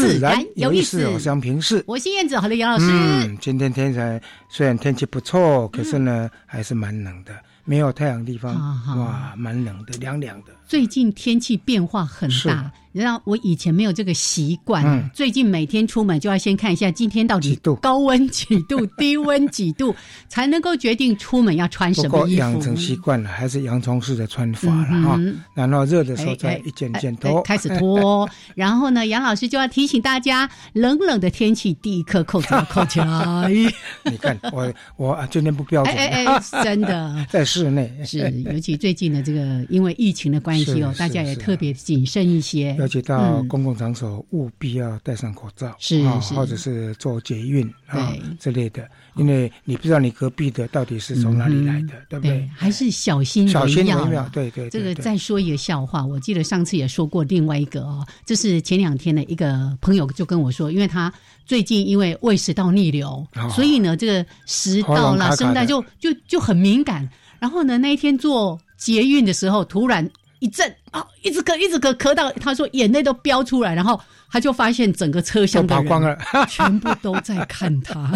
自然有意思，我是平视，我是燕子，好的杨老师。嗯，今天天才虽然天气不错，可是呢，还是蛮冷的。没有太阳的地方，哇，蛮冷的，凉凉的。最近天气变化很大，你知道我以前没有这个习惯，最近每天出门就要先看一下今天到底高温几度、低温几度，才能够决定出门要穿什么衣服。养成习惯了，还是洋葱式的穿法了哈。然后热的时候再一件件脱，开始脱。然后呢，杨老师就要提醒大家，冷冷的天气第一颗扣子 扣起来。你看我我今天不标准，哎哎，真的在。室内是，尤其最近的这个，因为疫情的关系哦，大家也特别谨慎一些。尤其到公共场所，务必要戴上口罩，是是，或者是做捷运啊之类的，因为你不知道你隔壁的到底是从哪里来的，对不对？还是小心小心为妙。对对，这个再说一个笑话，我记得上次也说过另外一个哦，这是前两天的一个朋友就跟我说，因为他最近因为胃食道逆流，所以呢，这个食道啦、声带就就就很敏感。然后呢，那一天做捷运的时候，突然一阵啊，一直咳，一直咳，咳到他说眼泪都飙出来，然后他就发现整个车厢跑光了，全部都在看他。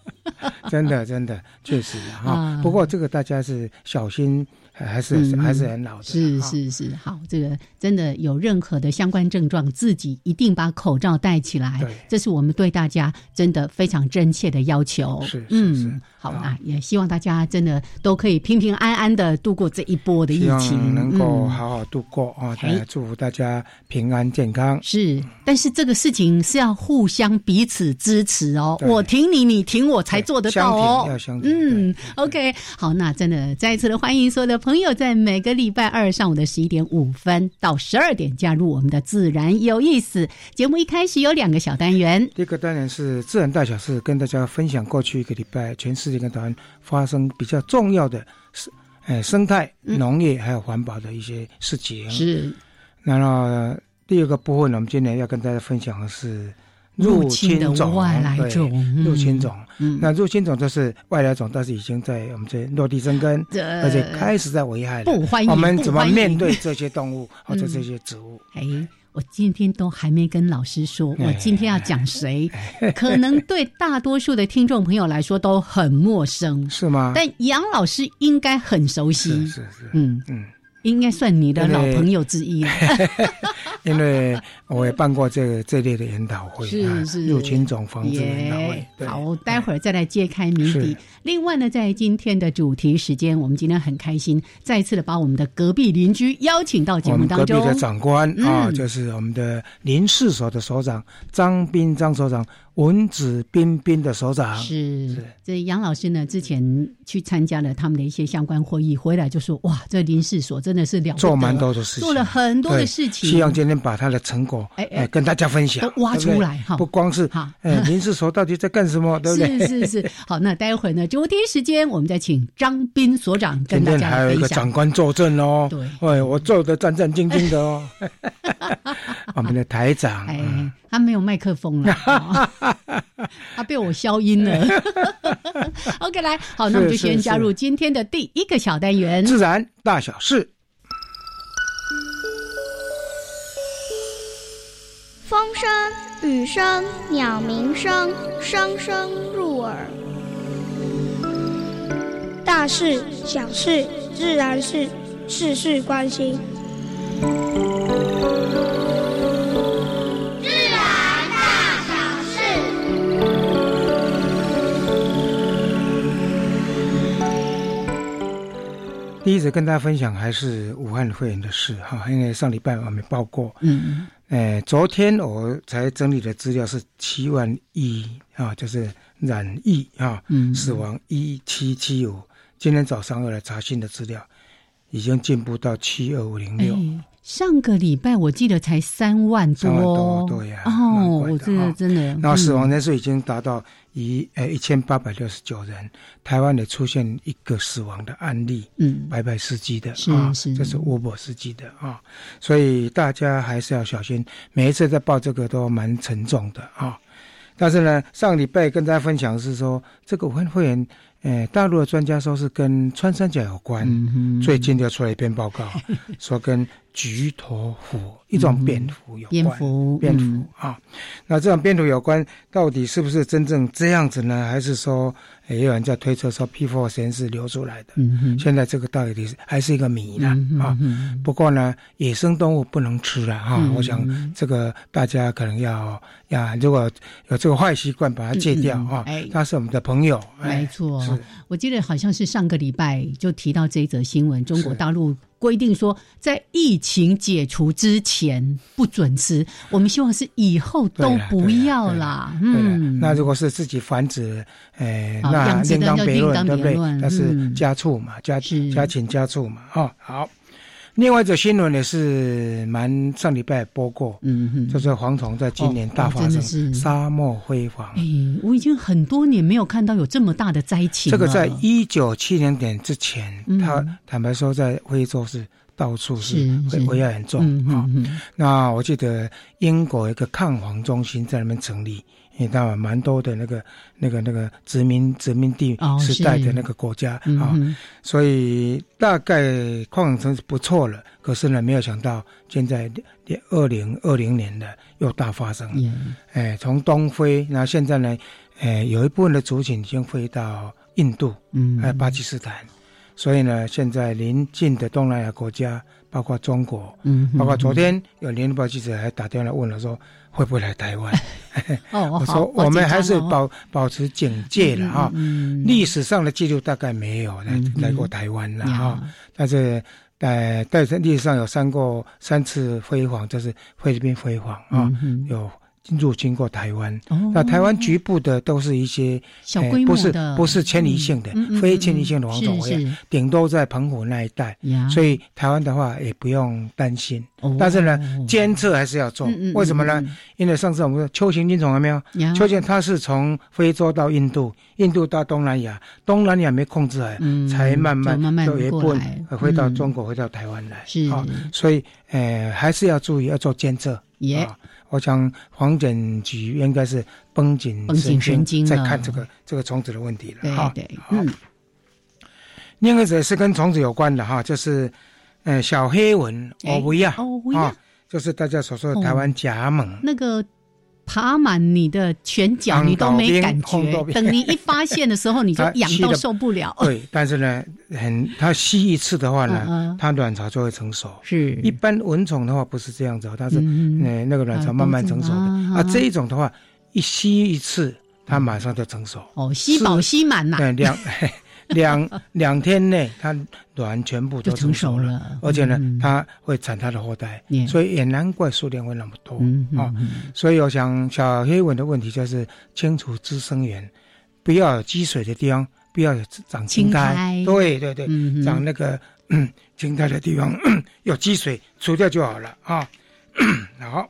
真的，真的，确实哈。不过这个大家是小心。还是还是很老的，是是是，好，这个真的有任何的相关症状，自己一定把口罩戴起来，这是我们对大家真的非常真切的要求。是，嗯，好啊，也希望大家真的都可以平平安安的度过这一波的疫情，能够好好度过啊！也祝福大家平安健康。是，但是这个事情是要互相彼此支持哦，我挺你，你挺我，才做得到哦。要相嗯，OK，好，那真的再一次的欢迎所有的朋。朋友在每个礼拜二上午的十一点五分到十二点加入我们的自然有意思节目。一开始有两个小单元，第一个单元是自然大小事，跟大家分享过去一个礼拜全世界跟台湾发生比较重要的生呃生态、农业还有环保的一些事情。是，然后第二个部分呢，我们今天要跟大家分享的是。入侵的外来种，入侵种，那入侵种就是外来种，但是已经在我们这落地生根，而且开始在危害。不欢迎，我们怎么面对这些动物或者这些植物？哎，我今天都还没跟老师说，我今天要讲谁？可能对大多数的听众朋友来说都很陌生，是吗？但杨老师应该很熟悉，是是，嗯嗯。应该算你的老朋友之一了，因为 我也办过这个这类的研讨会，是是入侵种防治研讨会。好，待会儿再来揭开谜底。另外呢，在今天的主题时间，我们今天很开心，再一次的把我们的隔壁邻居邀请到节目当中。隔壁的长官啊，就是我们的林氏所的所长张斌张所长。文子彬彬的首长是，这杨老师呢，之前去参加了他们的一些相关会议，回来就说：“哇，这林氏所真的是了，做蛮多的事情，做了很多的事情。希望今天把他的成果，哎哎，跟大家分享，都挖出来哈。不光是哈，哎，林氏所到底在干什么？对不对？是是是。好，那待会儿呢，就第一时间，我们再请张斌所长跟大家分享。还有一个长官坐镇哦，对，哎，我坐的战战兢兢的哦。我们的台长，哎，他没有麦克风了，他被我消音了。OK，来，好，那我们就先加入今天的第一个小单元——自然大小事。风声、雨声、鸟鸣声，声声入耳。大事、小事、自然事，事事关心。第一则跟大家分享还是武汉肺炎的事哈，因为上礼拜我们报过，嗯，呃，昨天我才整理的资料是七万一啊，就是染疫啊，嗯。死亡一七七五。今天早上又来查新的资料，已经进步到七二五零六。哎，上个礼拜我记得才三万三万多，对呀哦，我这个真的，然后死亡嗯。人数已经达到一呃一千八百六十九人，台湾也出现一个死亡的案例，嗯，白白司机的啊，这是 Uber 司机的啊，所以大家还是要小心，每一次在报这个都蛮沉重的啊。但是呢，上礼拜跟大家分享的是说，这个武汉肺炎，呃，大陆的专家说是跟穿山甲有关，嗯哼。最近就出来一篇报告，说跟菊头蝠一种蝙蝠有关。蝙蝠，蝙蝠嗯啊，那这种蝙蝠有关，到底是不是真正这样子呢？还是说，诶也有人在推测说 P4 实验室流出来的？嗯哼，现在这个到底是还是一个谜呢嗯不过呢，野生动物不能吃了哈。嗯我想这个大家可能要要，如果有这个坏习惯，把它戒掉哈哎。他是我们的朋友，哎没错是，我记得好像是上个礼拜就提到这一则新闻，中国大陆规定说，在疫情解除之前不准吃，我们希望是以后都不要啦。嗯，那如果是自己繁殖，呃，好那养殖的就另当别论，对不对别论？那是嗯家畜嘛，家是家禽家畜嘛，哦，好。另外一则新闻也是蛮上礼拜播过，嗯哼，就是蝗虫在今年哦大发生，沙漠辉煌。哎，我已经很多年没有看到有这么大的灾情了。这个在一九七零年之前，嗯他坦白说，在非洲是到处是会危害很重嗯啊。那我记得英国一个抗蝗中心在那边成立，因为当然蛮多的那个那个那个殖民殖民地哦时代的那个国家啊，所以大概矿城是不错了。可是呢，没有想到现在二零二零年的又大发生，也哎，从东飞，然后现在呢，哎，有一部分的族群已经飞到印度，嗯，还有巴基斯坦，所以呢，现在邻近的东南亚国家，包括中国，嗯，包括昨天有联合报记者还打电话问了说会不会来台湾？哦，我说我们还是，保保持警戒了哈。嗯，嗯。历史上的记录大概没有来嗯来过台湾了呀。哈，但是呃，在历史上有三过三次辉煌，就是菲律宾辉煌啊嗯，入侵过台湾。哦那台湾局部的都是一些小规模呃不是的不是迁移性的非迁移性的蝗虫顶多在澎湖那一带，所以台湾的话也不用担心。哦但是呢，监测还是要做嗯嗯嗯。为什么呢？因为上次我们说秋行菌虫有没有？呀秋行它是从非洲到印度，印度到东南亚，东南亚没控制才慢慢就慢慢有一部分过来回到嗯中国，回到台湾来。是啊，所以呃还是要注意，要做监测。我想黄检局应该是绷紧神经在看这个这个虫子的问题了。对哈。嗯，另外一个是跟虫子有关的哈，就是呃小黑蚊哎欧维亚欧维亚啊，就是大家所说的台湾甲猛。那个爬满你的全脚，你都没感觉。等你一发现的时候，你就 痒到受不了。对，但是呢，很它吸一次的话呢，它卵巢就会成熟。是一般蚊虫的话不是这样子哦，它是嗯呃那个卵巢慢慢成熟的啊啊。这一种的话，一吸一次，它马上就成熟。哦，吸饱吸满呐，对，两 两 两天内，它卵全部都成熟熟了而且呢嗯，它会产它的后代所以也难怪数量会那么多啊。嗯所以我想小黑蚊的问题就是清除滋生源，不要有积水的地方，不要有长青青苔苔。对对对，嗯长那个嗯青苔的地方 有积水，除掉就好了啊。好。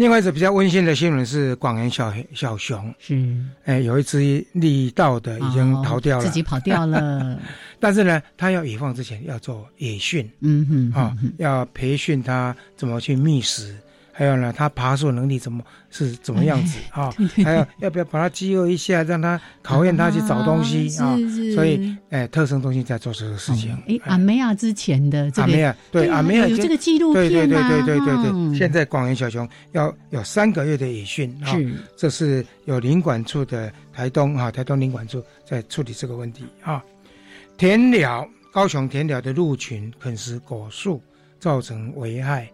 另外一则比较温馨的新闻是广元小黑小熊，是。哎，有一只力道的已经逃掉了，哦自己跑掉了。但是呢，它要野放之前要做野训。嗯哼，啊，要培训它怎么去觅食，还有呢，它爬树能力怎么是怎么样子哎 啊？还有要不要把它饥饿一下，让它考验它去找东西 啊？所以，哎，特生中心在做这个事情。哎，阿梅亚之前的这个阿梅亚对啊阿梅亚有这个纪录对对对对对对对，嗯现在广元小熊要有三个月的野训啊，是这是有领管处的台东啊，台东领管处在处理这个问题啊。田鸟，高雄田鸟的鹿群啃食果树，造成危害，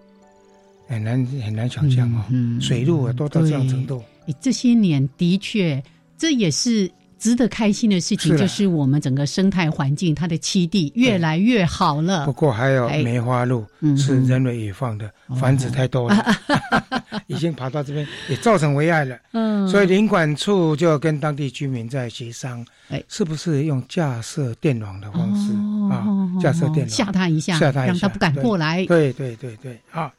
很难很难想象哦。嗯嗯水路啊都到这样程度，诶这些年的确，这也是值得开心的事情就是我们整个生态环境，它的栖地越来越好了。不。过还有哎。梅花鹿嗯是人为野放的，哦。繁殖太多了，已经跑到这边，也造成危害了。嗯，所以林管处就跟当地居民在协商哎，是不是用架设电网的方式？啊哦，架设电网。吓他一下，吓他一下让他不敢过来。对对对对啊！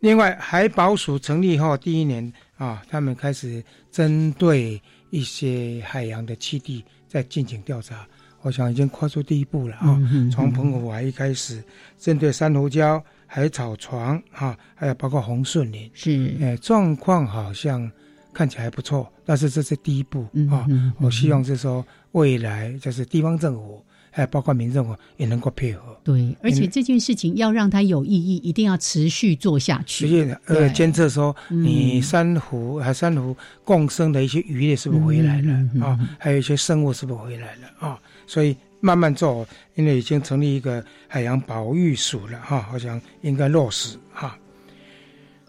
另外，海保署成立后第一年啊，他们开始针对一些海洋的栖地在进行调查，我想已经跨出第一步了啊。从澎湖海一开始，针对珊瑚礁、海草床啊，还有包括红顺林，是，哎，状况好像看起来还不错，但是这是第一步啊。我希望是说未来就是地方政府，还有包括民政府也能够配合。对，而且这件事情要让它有意义，一定要持续做下去。实际呃对监测说嗯你珊瑚还珊瑚共生的一些鱼类是不是回来了啊？还有一些生物是不是回来了啊？所以慢慢做，因为已经成立一个海洋保育署了哈，好像应该落实哈。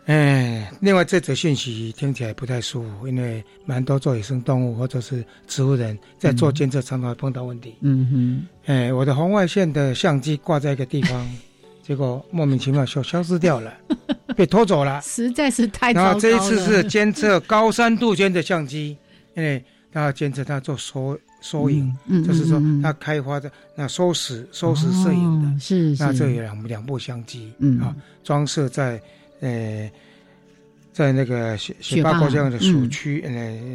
哎，另外这则讯息听起来不太舒服，因为蛮多做野生动物或者是植物人在做监测，常常会碰到问题。嗯哼哎，我的红外线的相机挂在一个地方，结果莫名其妙消消失掉了，被偷走了，。实在是太糟糕了。然后这一次是监测高山杜鹃的相机，因为它要监测它做收收影，嗯，嗯就是说嗯嗯它开发的那收拾收拾摄影的，哦是是，那这有两两部相机，嗯啊，装设在呃在那个雪雪雪霸霸国家的属嗯区呃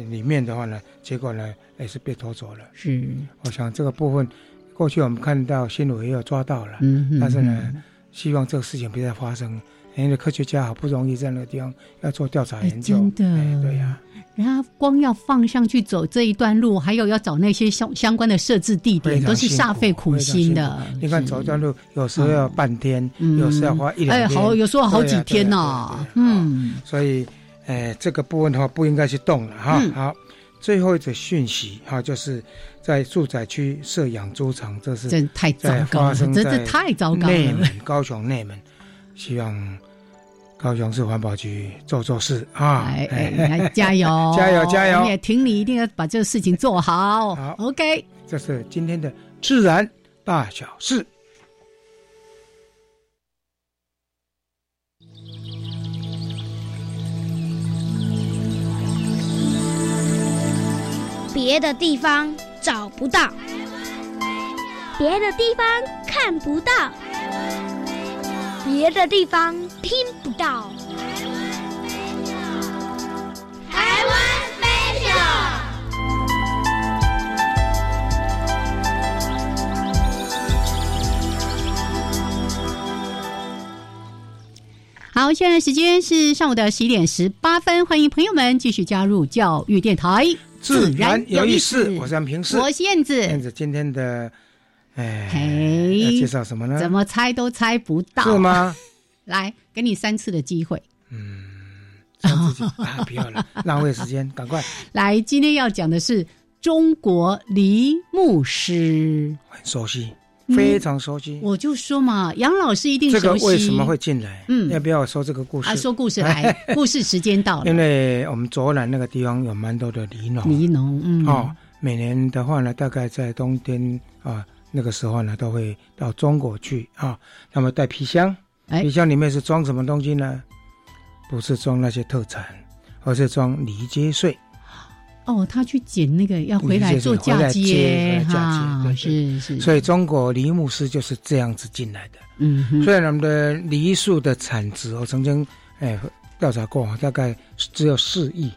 里面的话呢，结果呢也是被拖走了。是，我想这个部分过去我们看到新闻也有抓到了，嗯哼，但是呢嗯希望这个事情不要再发生。因为科学家好不容易在那个地方要做调查哎研究，真的。哎对呀、然后光要放上去走这一段路，还有要找那些相相关的设置地点，都是煞费苦心的。你看走一段路，有时候要半天，嗯有时候要花一两哎，好，有时候好几天呢、嗯，所以，呃，这个部分的话不应该去动了哈。嗯。好，最后一则讯息哈，就是在住宅区设养猪场，这是真太糟糕了，真的太糟糕了。内门，高雄内门，希望高雄市环保局做做事。啊！哎哎，来加油，加油加油。我们也挺你，一定要把这个事情做好。好。OK，这是今天的自然大小事。别的地方找不到，别的地方看不到，别的地方听不到。台湾 special。好，现在时间是上午的十一点十八分，欢迎朋友们继续加入教育电台，自然有意思，我是安平市。我是燕子。燕子今天的，哎，嘿要介绍什么呢？怎么猜都猜不到，是？吗？来，给你三次的机会。让自己啊，不要了，浪费时间，赶快。来，今天要讲的是中国梨木诗。很熟悉，嗯非常熟悉。我就说嘛，杨老师一定这个熟悉。为什么会进来？嗯要不要说这个故事？啊？说故事来，故事时间到了。因为我们左南那个地方有蛮多的梨农梨农，嗯，哦，每年的话呢，大概在冬天啊那个时候呢，都会到中国去啊，那么带皮箱，哎皮箱里面是装什么东西呢？不是装那些特产，而是装梨接穗。哦，他去捡那个要回来做嫁接嫁接是是，所以中国梨木师就是这样子进来的。嗯哼，虽然我们的梨树的产值，我曾经哎调查过，大概只有四亿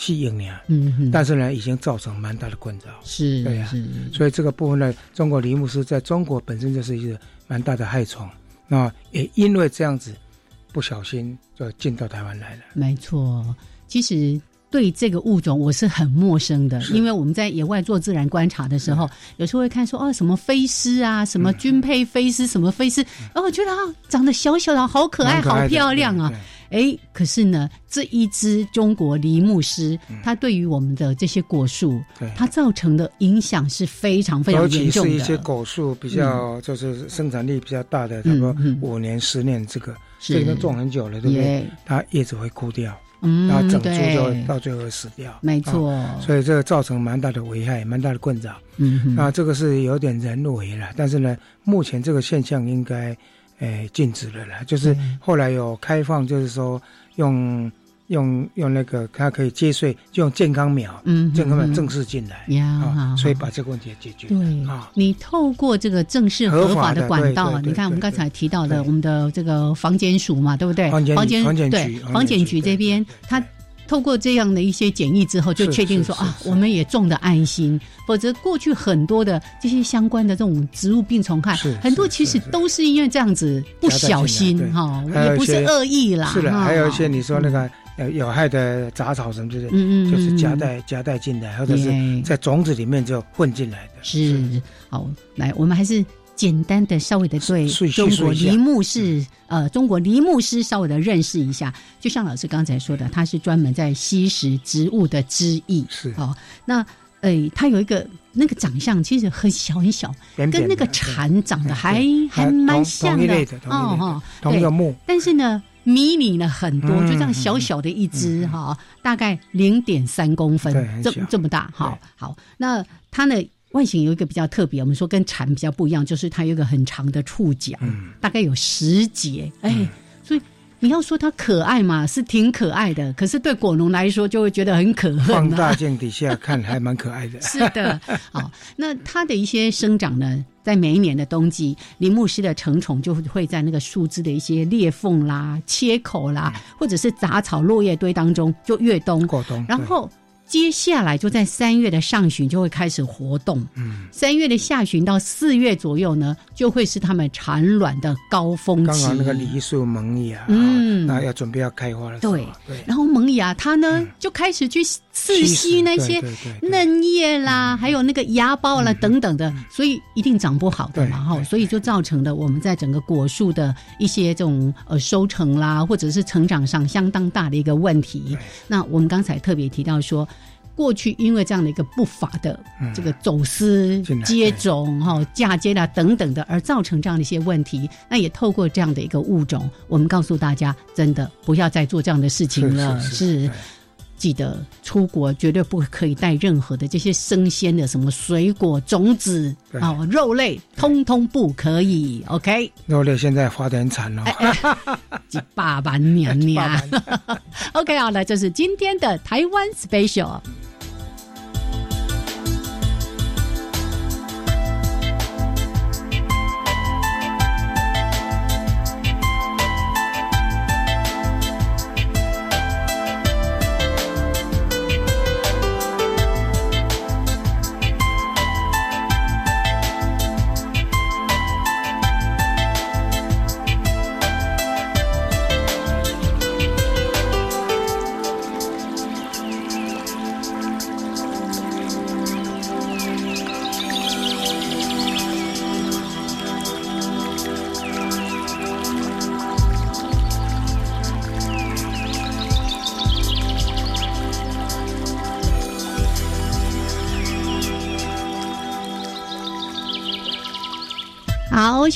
四亿年，嗯哼，但是呢，已经造成蛮大的困扰。是对呀是，所以这个部分呢，中国梨木丝在中国本身就是一个蛮大的害虫，那也因为这样子，不小心就进到台湾来了。没错。其实对这个物种我是很陌生的，因为我们在野外做自然观察的时候，有时候会看说哦什么飞狮啊，什么军配飞狮，什么飞狮，哦，我觉得啊长得小小的，好可爱，好漂亮啊。！对哎，可是呢，这一只中国梨木师，它对于我们的这些果树，它造成的影响是非常非常严重的。其是一些果树比较就是生产力比较大的，差不多五年、十年，这个是。这个都种很久了，对不对？它叶子会枯掉，嗯然后整株就会到最后会死掉。没错，啊所以这个造成蛮大的危害，蛮大的困扰。嗯哼，那这个是有点人为了，但是呢，目前这个现象应该，诶、禁止了啦。就是嗯后来有开放，就是说用用用那个它可以接税，就用健康苗，嗯哼健康苗嗯正式进来所以把这个问题也解决。对啊，你透过这个正式合法的管道，你看我们刚才提到的我们的这个房检署嘛，对不对？房检房检对局房检局这边，它透过这样的一些检疫之后，就确定说啊，我们也种的安心。否则过去很多的这些相关的这种植物病虫害是，很多其实都是因为这样子不小心哈，也不是恶意啦。是的，还有一些你说那个呃有害的杂草什么之类的，嗯嗯嗯就是夹嗯带夹带进来，或者是耶在种子里面就混进来的。是好，来，我们还是简单的稍微的对中国梨木是呃中国梨木师稍微的认识一下。就像老师刚才说的，他是专门在吸食植物的汁液。是哦，那诶，他有一个那个长相其实很小很小，跟那个蝉长得还还蛮像的同一类的同一个木，但是呢，迷你了很多，嗯就这样小小的一只哈、大概零点三公分这这么大。好，好，那它呢？外形有一个比较特别，我们说跟蝉比较不一样，就是它有一个很长的触角，嗯大概有十节，哎，所以你要说它可爱嘛，是挺可爱的，可是对果农来说就会觉得很可恨、啊。放大镜底下看还蛮可爱的。是的，好，那它的一些生长呢，在每一年的冬季，林木师的成虫就会在那个树枝的一些裂缝啦、切口啦，或者是杂草落叶堆当中就越冬，过冬，然后。接下来就在三月的上旬就会开始活动，嗯，三月的下旬到四月左右呢，就会是它们产卵的高峰期。刚好那个梨树萌芽，嗯。嗯，那要准备要开花了，对。对，然后萌芽它呢、就开始去刺吸那些嫩叶啦，还有那个芽苞啦、等等的，所以一定长不好的嘛哈，所以就造成了我们在整个果树的一些这种呃收成啦，或者是成长上相当大的一个问题。那我们刚才特别提到说。过去因为这样的一个不法的这个走私接种、哈嫁接啦等等的，而造成这样的一些问题。那也透过这样的一个物种，我们告诉大家，真的不要再做这样的事情了。是是是对记得出国绝对不可以带任何的这些生鲜的什么水果、种子对啊、肉类，通通不可以。OK，肉类现在发的很惨哦，几爸爸娘娘。OK，好了，这是今天的台湾 Special。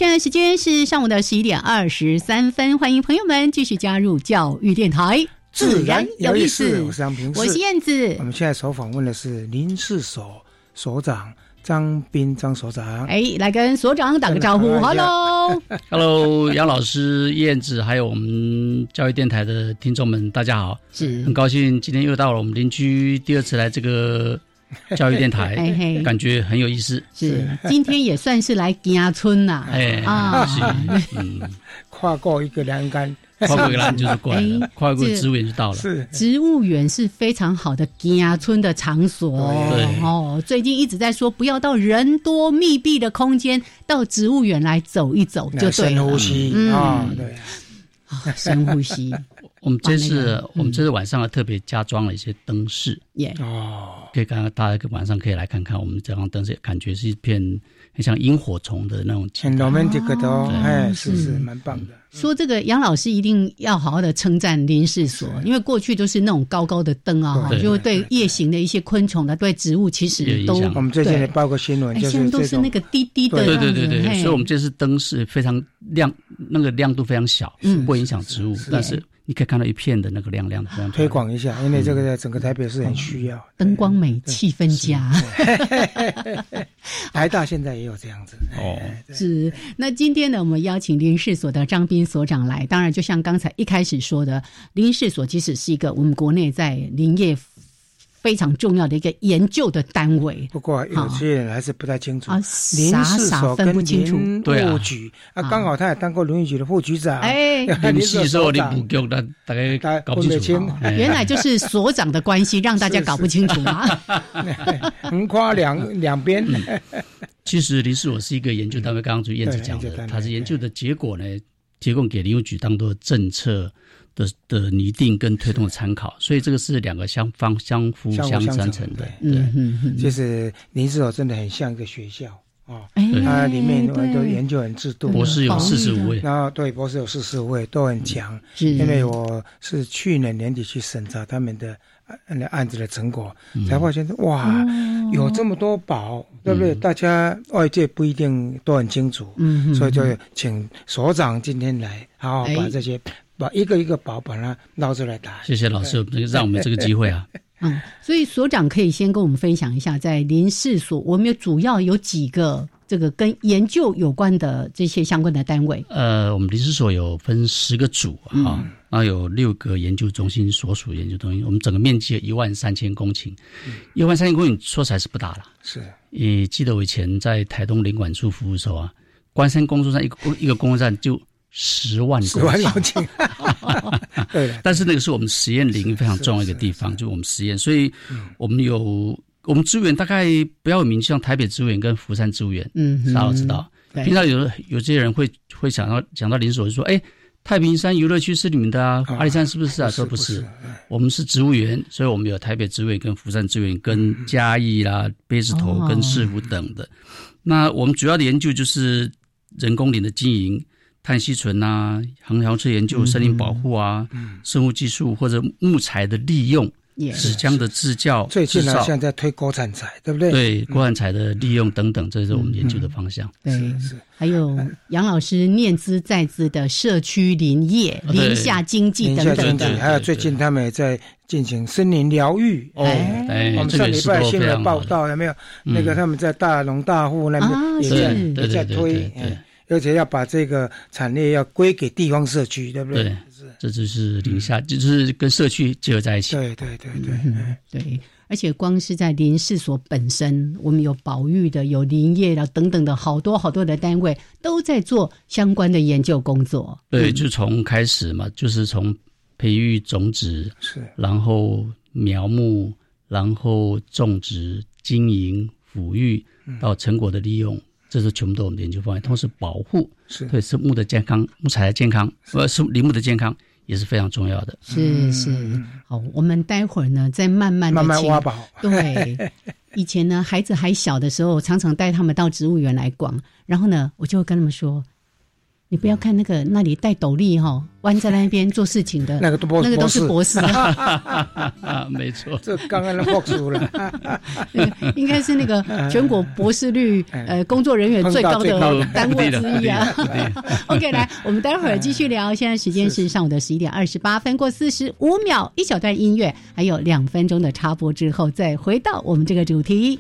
现在时间是上午的十一点二十三分，欢迎朋友们继续加入教育电台，自然有意思。我是杨平，我是燕子我。们现在所访问的是林氏所所长张斌张所长。哎，来跟所长打个招呼，Hello。Hello，杨老师、燕子，还有我们教育电台的听众们，大家好！是很高兴今天又到了我们邻居第二次来这个 教育电哎台，嘿，感觉很有意思。是，今天也算是来家村呐。哎，啊是，嗯，跨过一个栏杆，跨过一个栏就是过来了哎，跨过植物园就到了。是植物园是非常好的家村的场所对哦。最近一直在说，不要到人多密闭的空间，到植物园来走一走就对了深呼。吸嗯啊，对，啊深呼吸，我们这次那个我们这次晚上特别加装了一些灯饰，耶，哦，可以看看大家晚上可以来看看我们这张灯饰，感觉是一片很像萤火虫的那种气很 romantic 的哦哦，哎，是是是蛮棒的。说这个杨老师一定要好好的称赞林氏所，因为过去都是那种高高的灯啊，就会对。夜行的一一些昆虫的、对植物其有实都影响。我们最近也对报个新闻，现在是都是那个滴滴的对。对对对所以我们这次灯是非常亮，那个亮度非常小，嗯。不会影响植物，但是你可以看到一片的那个亮亮的，推广一下，因为这个在整个台北市很需要，灯光美，气氛佳。台大现在也有这样子。哦，是。那今天呢，我们邀请林氏所的张斌所长来，当然就像刚才一开始说的，林氏所即使是一个我们国内在林业。非常重要的一个研究的单位，不过有些人还是不太清楚。啊，傻傻分不清楚。副局啊，刚好他也当过林业局的副局长。哎，林系所、林部局，大大概搞不清楚。原来就是所长的关系，让大家搞不清楚嘛。横跨两两边。其实林事所是一个研究单位，刚刚朱燕子讲的，他是研究的结果呢，提供给林务局当做政策。的的拟定跟推动的参考，所以这个是两个相方相辅相成的。对。嗯嗯，就是林志友真的很像一个学校啊，它里面都研究很制度，博士有四十五位，然后对博士有四十五位都很强。因为我是去年年底去审查他们的那案子的成果，才发现哇，有这么多宝，对不对？大家外界不一定都很清楚，嗯，所以就请所长今天来，好好把这些。把一个一个宝把它捞出来打。谢谢老师，让我们这个机会啊。嗯，所以所长可以先跟我们分享一下，在林试所，我们有主要有几个这个跟研究有关的这些相关的单位。呃，我们林试所有分十个组啊，然后有六个研究中心所属研究中心，我们整个面积有一万三千公顷，一万三千公顷说起来是不大了。是，你记得我以前在台东领管处服务的时候啊，关山工作站一个一个工作站就。十万十万公顷，对。但是那个是我们实验林非常重要一个地方，就是我们实验，所以我们有我们资源大概不要名，像台北资源跟福山资源，嗯，大家都知道。平常有有些人会会想到讲到林所，就说：“哎，太平山游乐区是你们的啊，阿里山是不是啊？”说不是，我们是植物园，所以我们有台北植物园跟福山植物园跟嘉义啦、贝子头跟市府等的。那我们主要的研究就是人工林的经营。碳吸存啊，航条车研究、森林保护啊，生物技术或者木材的利用，纸浆的制教、最近呢，现在推国产材，对不对？对，国产材的利用等等，这是我们研究的方向。对，是。还有杨老师念兹在兹的社区林业、林下经济等等的，还有最近他们也在进行森林疗愈。哦，我们上礼拜新闻报道有没有？那个他们在大龙大户那边也在也在推。而且要把这个产业要归给地方社区，对不对？对，这就是林下，就是跟社区结合在一起。对对对对对。而且光是在林试所本身，我们有保育的、有林业的等等的好多好多的单位都在做相关的研究工作。对，就从开始嘛，就是从培育种子，是，然后苗木，然后种植、经营、抚育到成果的利用。这是全部都我们的研究方向，同时保护是对是木的健康、木材的健康，呃，是林木的健康也是非常重要的。是是，好，我们待会儿呢再慢慢慢慢挖宝。对，以前呢孩子还小的时候，常常带他们到植物园来逛，然后呢我就会跟他们说。你不要看那个那里戴斗笠哈，弯在那边做事情的，那个都那个都是博士，没错。这刚刚的博士了，应该是那个全国博士率 呃工作人员最高的单位之一啊。OK，来，我们待会儿继续聊。现在时间是上午的十一点二十八分过四十五秒，一小段音乐，还有两分钟的插播之后，再回到我们这个主题。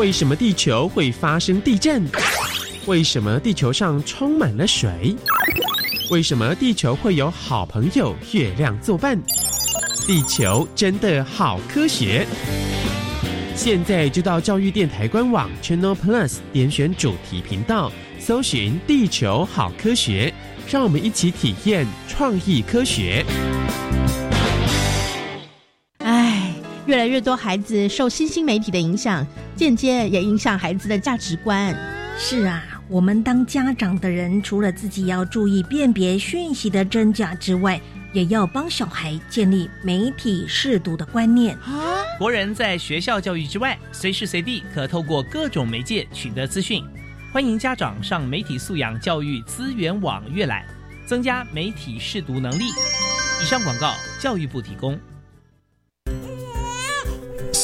为什么地球会发生地震？为什么地球上充满了水？为什么地球会有好朋友月亮作伴？地球真的好科学！现在就到教育电台官网 Channel Plus 点选主题频道，搜寻“地球好科学”，让我们一起体验创意科学。唉，越来越多孩子受新兴媒体的影响，间接也影响孩子的价值观。是啊。我们当家长的人，除了自己要注意辨别讯息的真假之外，也要帮小孩建立媒体适度的观念。啊！国人在学校教育之外，随时随地可透过各种媒介取得资讯。欢迎家长上媒体素养教育资源网阅览，增加媒体试读能力。以上广告，教育部提供。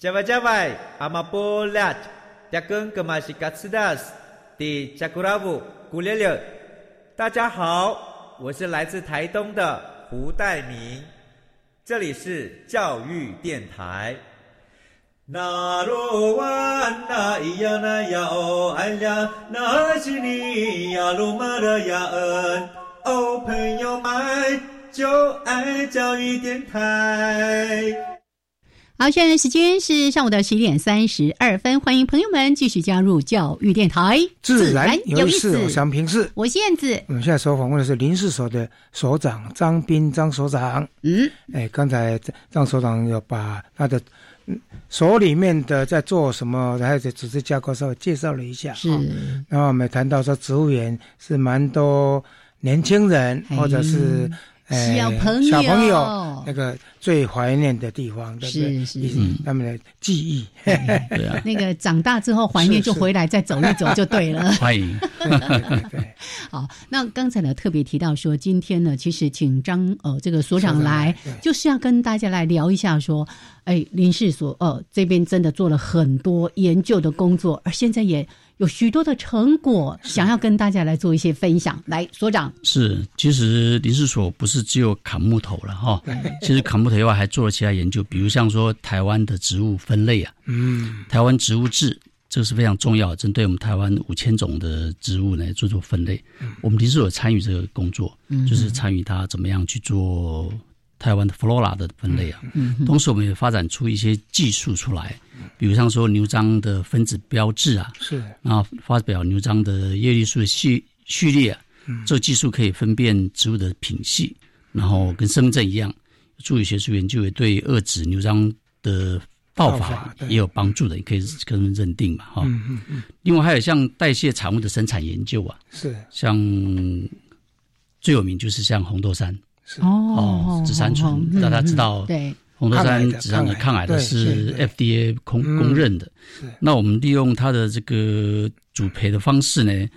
加外加外，阿玛波拉，扎根格玛西卡斯达斯。的加古拉布古列列，大家好，我是来自台东的胡代明，这里是教育电台。那罗哇那咿呀那呀哦哎呀，那是你呀鲁玛的呀恩哦，朋友们就爱教育电台。好，现在时间是上午的十一点三十二分，欢迎朋友们继续加入教育电台，自然有意思。我想平视，我是燕子。我们现在所访问的是林氏所的所长张斌张所长。嗯，哎，刚才张所长有把他的所里面的在做什么，还有组织架构稍微介绍了一下。是，然后我们谈到说，植物园是蛮多年轻人或者是。小朋友，小朋友那个最怀念的地方，对不对？是是，他们的记忆。对啊，那个长大之后怀念就回来再走一走就对了。欢迎。对，好，那刚才呢特别提到说，今天呢其实请张呃这个所长来，就是要跟大家来聊一下说，哎，林氏所呃这边真的做了很多研究的工作，而现在也。有许多的成果，想要跟大家来做一些分享。来，所长是，其实林氏所不是只有砍木头了哈，其实砍木头以外还做了其他研究，比如像说台湾的植物分类啊，嗯，台湾植物志，这个是非常重要，针对我们台湾五千种的植物呢做做分类。我们林氏有参与这个工作，就是参与它怎么样去做。台湾的 flora 的分类啊，同时我们也发展出一些技术出来，比如像说牛樟的分子标志啊，是，然后发表牛樟的叶绿素的序序列，这个技术可以分辨植物的品系，然后跟身份证一样，助理学术研究也对遏制牛樟的爆发也有帮助的，也可以跟认定嘛，哈。嗯嗯。另外还有像代谢产物的生产研究啊，是，像最有名就是像红豆杉。哦，紫杉醇，大家知道，对，红豆杉紫杉的抗癌的是 FDA 公公认的。那我们利用它的这个主培的方式呢，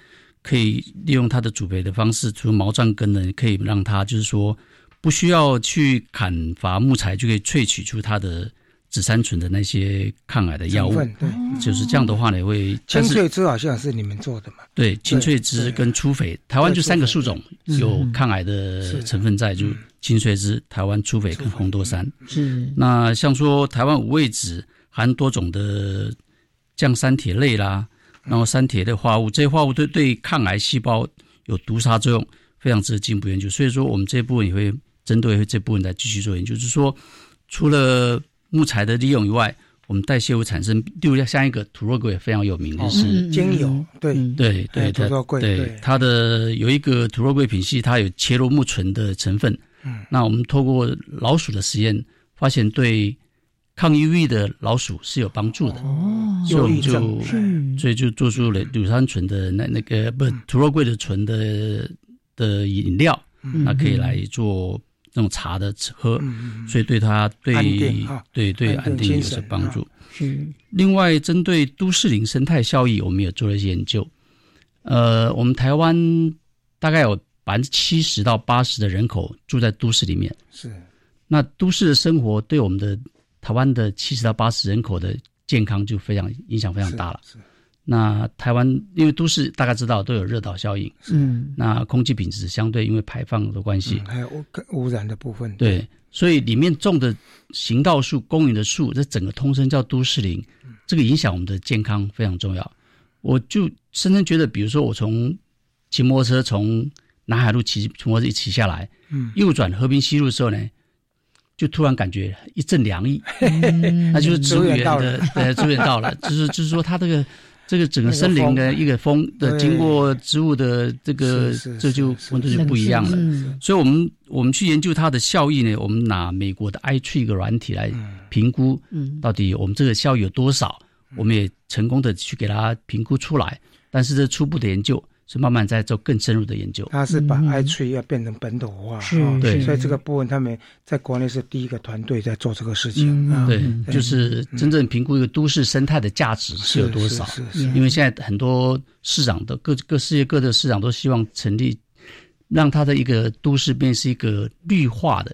可以利用它的主培的方式，除了毛状根呢，可以让它就是说不需要去砍伐木材，就可以萃取出它的。紫杉醇的那些抗癌的药物，对，就是这样的话呢，会青翠枝好像是你们做的嘛？对，青翠枝跟粗肥，台湾就三个树种有抗癌的成分在，就青翠枝、台湾粗肥跟红多杉。是。那像说台湾五味子含多种的降三铁类啦，然后三铁的化物，这些化物对对抗癌细胞有毒杀作用，非常值得进一步研究。所以说，我们这部分也会针对这部分来继续做研究，就是说，除了木材的利用以外，我们代谢物产生，例如像一个土肉桂非常有名的是精油，对对对，土肉桂，对它的有一个土肉桂品系，它有切罗木醇的成分。嗯，那我们透过老鼠的实验，发现对抗 UV 的老鼠是有帮助的。哦，所以我们就所以就做出了硫酸醇的那那个不土肉桂的醇的的饮料，那可以来做。那种茶的喝，所以对他对对对安定有些帮助。是。另外，针对都市林生态效益，我们也做了一些研究。呃，我们台湾大概有百分之七十到八十的人口住在都市里面。是。那都市的生活对我们的台湾的七十到八十人口的健康就非常影响非常大了。是。那台湾因为都市大家知道都有热岛效应，嗯，那空气品质相对因为排放的关系，还有污污染的部分，对，所以里面种的行道树、公园的树，这整个通称叫都市林，这个影响我们的健康非常重要。我就深深觉得，比如说我从骑摩托车从南海路骑摩托车一骑下来，嗯，右转和平西路的时候呢，就突然感觉一阵凉意，那就是植物园的，对，植物园到了，就是就是说它这个。这个整个森林的一个风的经过植物的这个，这就温度就不一样了。所以，我们我们去研究它的效益呢，我们拿美国的 iTree 一个软体来评估，到底我们这个效益有多少，我们也成功的去给它评估出来。但是，这初步的研究。是慢慢在做更深入的研究。他是把 iTree 要变成本土化，是，对，所以这个部分他们在国内是第一个团队在做这个事情。对，就是真正评估一个都市生态的价值是有多少。是是。因为现在很多市长的各各世界各的市长都希望成立，让他的一个都市变是一个绿化的、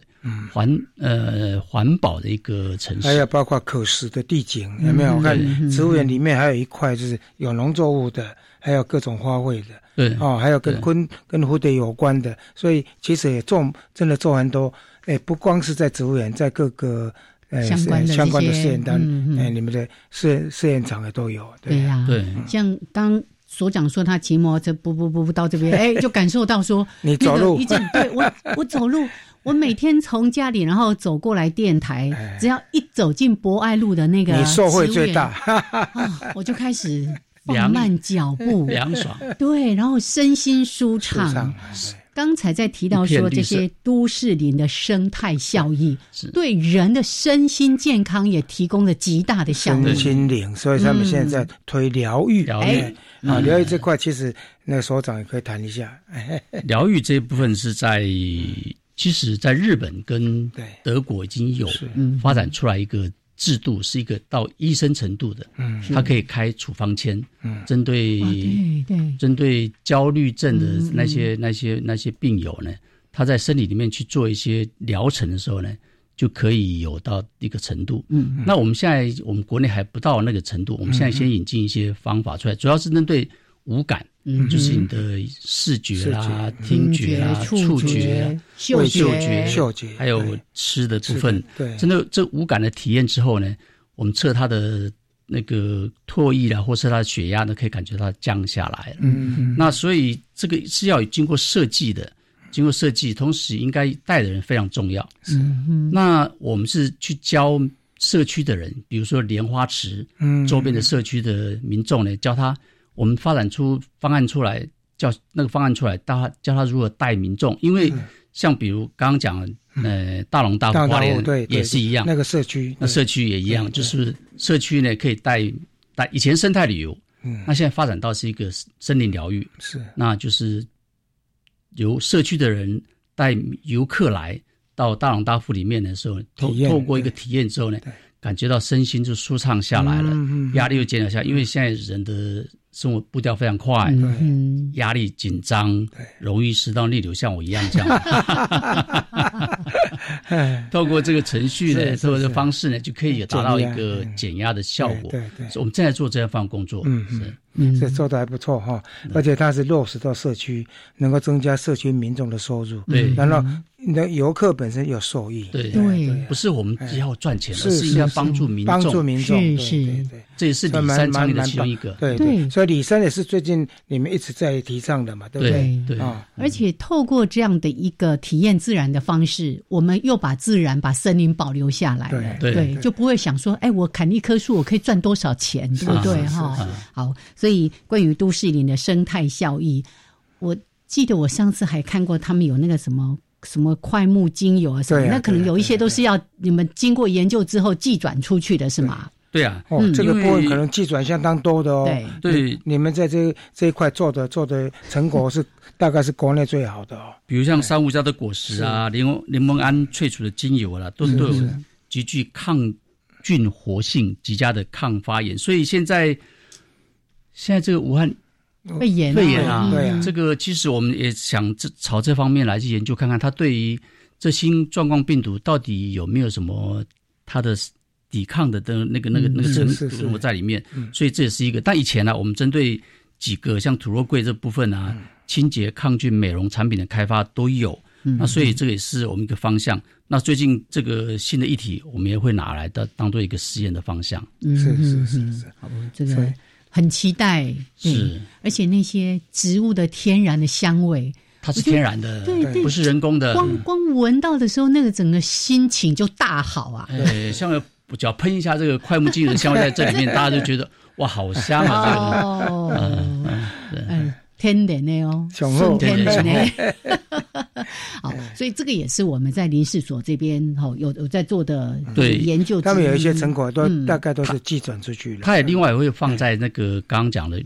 环呃环保的一个城市。还有包括可食的地景，有没有？我看植物园里面还有一块就是有农作物的。还有各种花卉的，对哦，还有跟昆跟蝴蝶有关的，所以其实也做真的做很多，哎，不光是在植物园，在各个呃相关的相关的试验单，哎，你们的试试验场也都有，对呀，对，像刚所长说他骑摩托车不不不不到这边，哎，就感受到说 你走路一阵，对我我走路，我每天从家里然后走过来电台，只要一走进博爱路的那个，你受惠最大，我就开始。放慢脚步，凉爽。对，然后身心舒畅。刚才在提到说这些都市林的生态效益，对人的身心健康也提供了极大的效益。身心灵，所以他们现在在推疗愈。疗愈啊，疗愈这块其实那个所长也可以谈一下。疗愈这一部分是在，其实在日本跟德国已经有发展出来一个。制度是一个到医生程度的，嗯，他可以开处方签，嗯，针对对对。针对焦虑症的那些那些那些病友呢，他在身体里面去做一些疗程的时候呢，就可以有到一个程度，嗯，那我们现在我们国内还不到那个程度，我们现在先引进一些方法出来，主要是针对五感。嗯，就是你的视觉啦、听觉啦、触觉、嗅觉、嗅觉，还有吃的部分。对，真的这五感的体验之后呢，我们测他的那个唾液啦，或是他的血压呢，可以感觉到降下来了。嗯，那所以这个是要经过设计的，经过设计，同时应该带的人非常重要。嗯，那我们是去教社区的人，比如说莲花池周边的社区的民众呢，教他。我们发展出方案出来，叫那个方案出来，他教他如何带民众。因为像比如刚刚讲，呃，大龙大花莲也是一样，那个社区，那社区也一样，就是社区呢可以带带以前生态旅游，嗯，那现在发展到是一个森林疗愈，是，那就是由社区的人带游客来到大龙大富里面的时候，透透过一个体验之后呢，感觉到身心就舒畅下来了，压力又减了下，因为现在人的。生活步调非常快，压力紧张，容易食道逆流，像我一样这样。透过这个程序呢，透过这方式呢，就可以达到一个减压的效果。对对，我们正在做这方工作，嗯嗯，这做的还不错哈。而且它是落实到社区，能够增加社区民众的收入。对，然后那游客本身有受益。对对，不是我们只要赚钱，而是应该帮助民众，帮助民众。是是，这也是李三倡议的其中一个。对对，所以李三也是最近你们一直在提倡的嘛，对不对？对啊，而且透过这样的一个体验自然的方式，我们又把自然、把森林保留下来了。对，就不会想说，哎，我砍一棵树，我可以赚多少钱，对不对？哈，好，所以关于都市林的生态效益，我记得我上次还看过他们有那个什么什么快木精油啊什么，那可能有一些都是要你们经过研究之后寄转出去的，是吗？对啊，哦，这个部分可能计转相当多的哦。对对，你们在这这一块做的做的成果是 大概是国内最好的哦。比如像珊瑚礁的果实啊，柠檬柠檬胺萃取的精油啦，都都有极具抗菌活性、极佳的抗发炎。所以现在现在这个武汉肺炎肺炎啊，对啊，这个其实我们也想这朝这方面来去研究，看看它对于这新状况病毒到底有没有什么它的。抵抗的的那个那个那个程度在里面，所以这也是一个。但以前呢，我们针对几个像土肉桂这部分啊，清洁、抗菌、美容产品的开发都有。那所以这个也是我们一个方向。那最近这个新的议题，我们也会拿来的当做一个实验的方向。是是是是，好，这个很期待。是，而且那些植物的天然的香味，它是天然的，对对，不是人工的。光光闻到的时候，那个整个心情就大好啊。对，像。只要喷一下这个快木精油的香味在这里面，大家就觉得哇，好香啊！哦，嗯，天然的哦，纯天然的。好，所以这个也是我们在林试所这边哈有有在做的研究。他们有一些成果都大概都是寄转出去了。他也另外会放在那个刚刚讲的。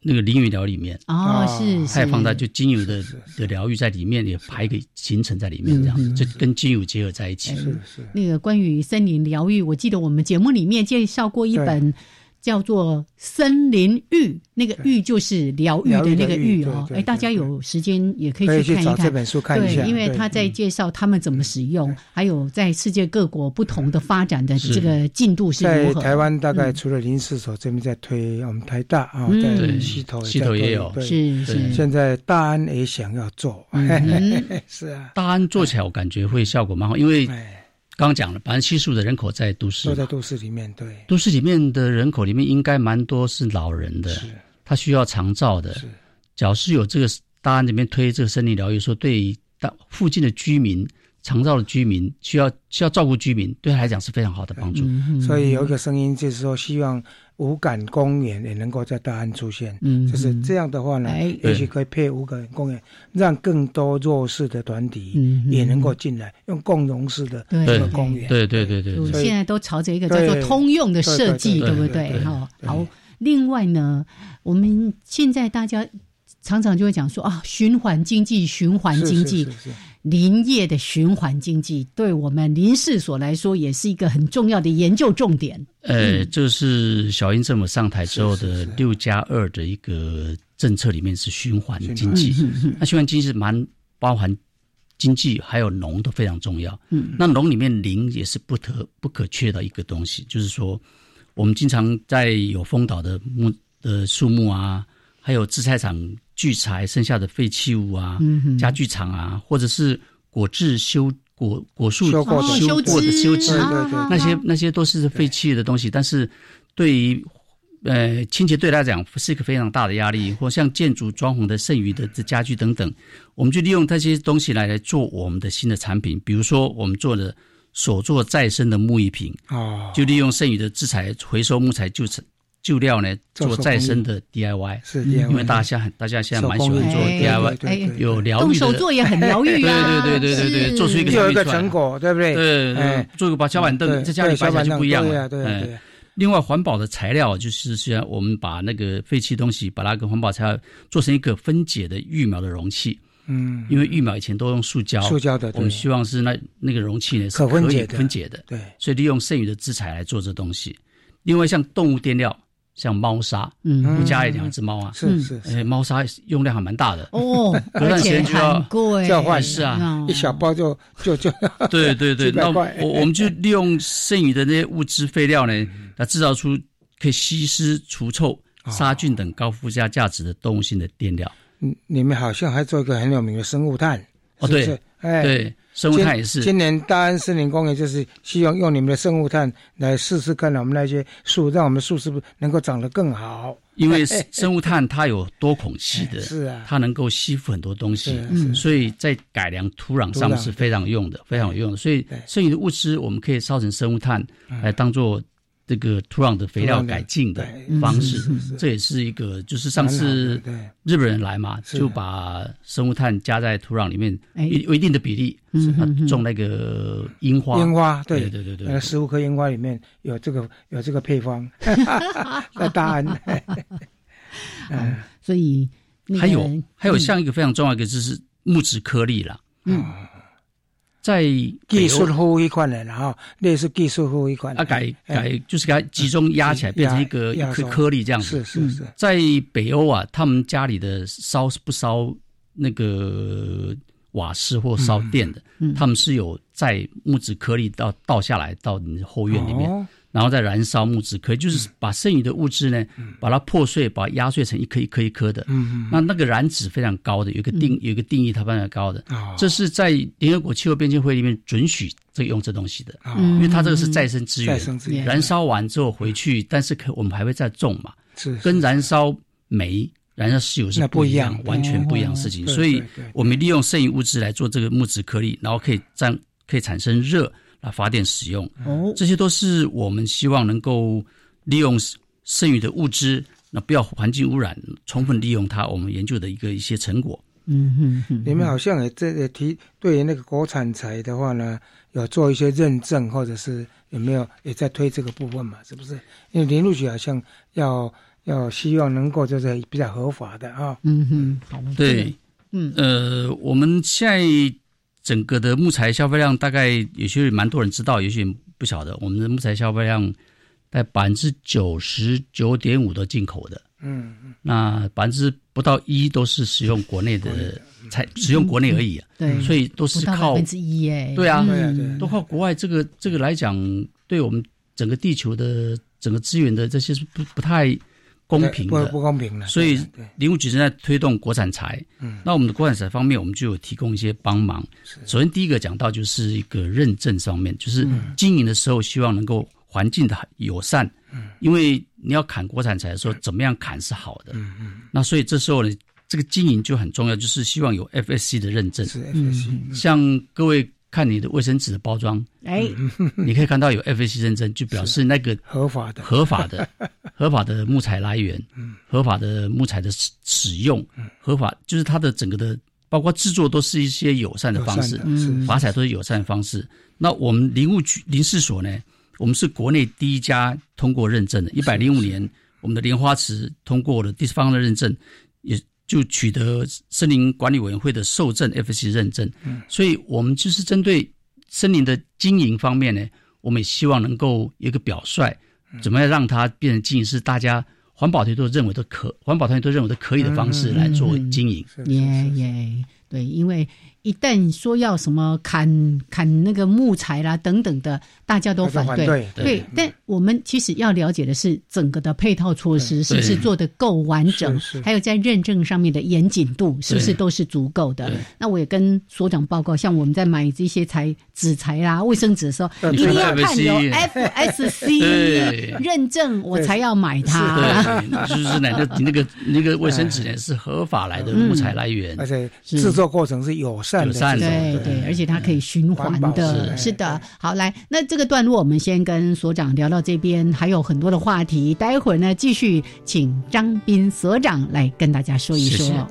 那个淋浴疗里面哦，是它也放在就精油的的疗愈在里面，也排一个行程在里面，这样就跟精油结合在一起。是是。那个关于森林疗愈，我记得我们节目里面介绍过一本叫做《森林浴》，那个浴就是疗愈的那个浴哦。哎，大家有时间也可以去看一看。这本书，看一下。对，因为他在介绍他们怎么使用，还有在世界各国不同的发展的这个进度是如何。在台湾，大概除了林试所这边在推，我们台大啊，在溪头溪头也有，是是。现在大安也想要做，是啊，大安做起来我感觉会效果蛮好，因为刚刚讲了，百分之七十五的人口在都市，都在都市里面，对，都市里面的人口里面应该蛮多是老人的，他需要长照的。只要是有这个大安这边推这个森林疗愈，说对大附近的居民。长照的居民需要需要照顾居民，对他来讲是非常好的帮助。所以有一个声音就是说，希望五感公园也能够在大安出现。嗯，就是这样的话呢，也许可以配五感公园，让更多弱势的团体也能够进来，用共融式的这个公园。对对对对，现在都朝着一个叫做通用的设计，对不对？哈，好。另外呢，我们现在大家常常就会讲说啊，循环经济，循环经济。林业的循环经济，对我们林试所来说，也是一个很重要的研究重点。呃，这是小英政府上台之后的六加二的一个政策里面是循环经济。那循环经济是蛮包含经济还有农都非常重要。嗯，那农里面林也是不可不可缺的一个东西。就是说，我们经常在有风岛的木的树木啊，还有制菜厂。聚材剩下的废弃物啊，家具厂啊，或者是果质修果果树修过的修枝，那些那些都是废弃的东西。但是对于呃清洁对来讲是一个非常大的压力，或像建筑装潢的剩余的这家具等等，我们就利用这些东西来来做我们的新的产品。比如说我们做的所做再生的木艺品啊，就利用剩余的制材回收木材就成。旧料呢，做再生的 DIY，是，因为大家现大家现在蛮喜欢做 DIY，有疗愈的，动手做也很疗愈啊。对对对对对，做出一个有一个成果，对不对？对对，做个把小板凳在家里摆起来就不一样了。对对。另外，环保的材料就是虽然我们把那个废弃东西，把那个环保材料做成一个分解的育苗的容器。嗯。因为育苗以前都用塑胶，塑胶的，我们希望是那那个容器呢是可以分解的。对。所以利用剩余的资材来做这东西。另外，像动物垫料。像猫砂，嗯，我家里两只猫啊，是是，哎，猫砂用量还蛮大的。哦，隔段时间就，要换是啊，一小包就就就，对对 对，那我我们就利用剩余的那些物质废料呢，来制造出可以吸湿除臭、杀菌等高附加价值的动物性的垫料。嗯，你们好像还做一个很有名的生物炭，哦对，哎对。生物炭也是。今年大安森林公园就是希望用你们的生物炭来试试看，我们那些树，让我们树是不是能够长得更好？因为生物炭它有多孔隙的，是啊，它能够吸附很多东西，所以在改良土壤上是非常有用的，非常有用的。所以剩余的物资我们可以烧成生物炭来当做这个土壤的肥料改进的方式，这也是一个，就是上次日本人来嘛，就把生物炭加在土壤里面，一有一定的比例，种那个樱花。樱花，对。对对对，那十五颗樱花里面有这个有这个配方，在大安。嗯，所以还有还有像一个非常重要一个就是木质颗粒了，嗯。在技术后一款的，然后类似技术后一块，啊改改就是给它集中压起来，变成一个一颗颗粒这样子。是是是，在北欧啊，他们家里的烧是不烧那个瓦斯或烧电的，他们是有在木质颗粒倒倒下来到你的后院里面。然后再燃烧木质壳，就是把剩余的物质呢，把它破碎，把它压碎成一颗一颗一颗的。嗯嗯。那那个燃脂非常高的，有一个定有一个定义，它非常高的。这是在联合国气候变迁会里面准许这个用这东西的。因为它这个是再生资源。再生资源。燃烧完之后回去，但是可我们还会再种嘛？是。跟燃烧煤、燃烧石油是不一样，完全不一样的事情。所以我们利用剩余物质来做这个木质颗粒，然后可以占可以产生热。啊，发电使用，哦，这些都是我们希望能够利用剩余的物资，那不要环境污染，充分利用它，我们研究的一个一些成果。嗯哼，你们好像也这也提对于那个国产材的话呢，有做一些认证，或者是有没有也在推这个部分嘛？是不是？因为林路局好像要要希望能够就是比较合法的啊。嗯哼，好，对，嗯呃，我们现在。整个的木材消费量大概有些蛮多人知道，有些人不晓得。我们的木材消费量在百分之九十九点五都进口的，嗯嗯，那百分之不到一都是使用国内的，才使用国内而已啊。对，所以都是靠百分之一哎，对啊，都靠国外。这个这个来讲，对我们整个地球的整个资源的这些是不不太。公平的不公平的，所以林务局正在推动国产材。嗯，那我们的国产材方面，我们就有提供一些帮忙。首先第一个讲到就是一个认证上面，就是经营的时候希望能够环境的友善。嗯，因为你要砍国产材的时候，怎么样砍是好的。嗯嗯。那所以这时候呢，这个经营就很重要，就是希望有 FSC 的认证。是 FSC。像各位。看你的卫生纸的包装，哎，你可以看到有 FSC 认证，就表示那个合法的、合法的、合法的木材来源，合法的木材的使使用，合法就是它的整个的，包括制作都是一些友善的方式，法采都是友善的方式。那我们林务局林试所呢，我们是国内第一家通过认证的，一百零五年我们的莲花池通过了第四方的认证，也。就取得森林管理委员会的受证 FSC 认证，嗯，所以我们就是针对森林的经营方面呢，我们也希望能够一个表率，怎么样让它变成经营是大家环保团队都认为的可，环保团队都认为的可以的方式来做经营。耶耶，对，因为。一旦说要什么砍砍那个木材啦等等的，大家都反对。对，但我们其实要了解的是整个的配套措施是不是做的够完整，还有在认证上面的严谨度是不是都是足够的。那我也跟所长报告，像我们在买这些材纸材啦、卫生纸的时候，一定要看有 FSC 认证，我才要买它。就是那个那个那个卫生纸呢是合法来的木材来源，而且制作过程是友善。友善的，对对，而且它可以循环的，是的。好，来，那这个段落我们先跟所长聊到这边，还有很多的话题，待会儿呢继续请张斌所长来跟大家说一说。好，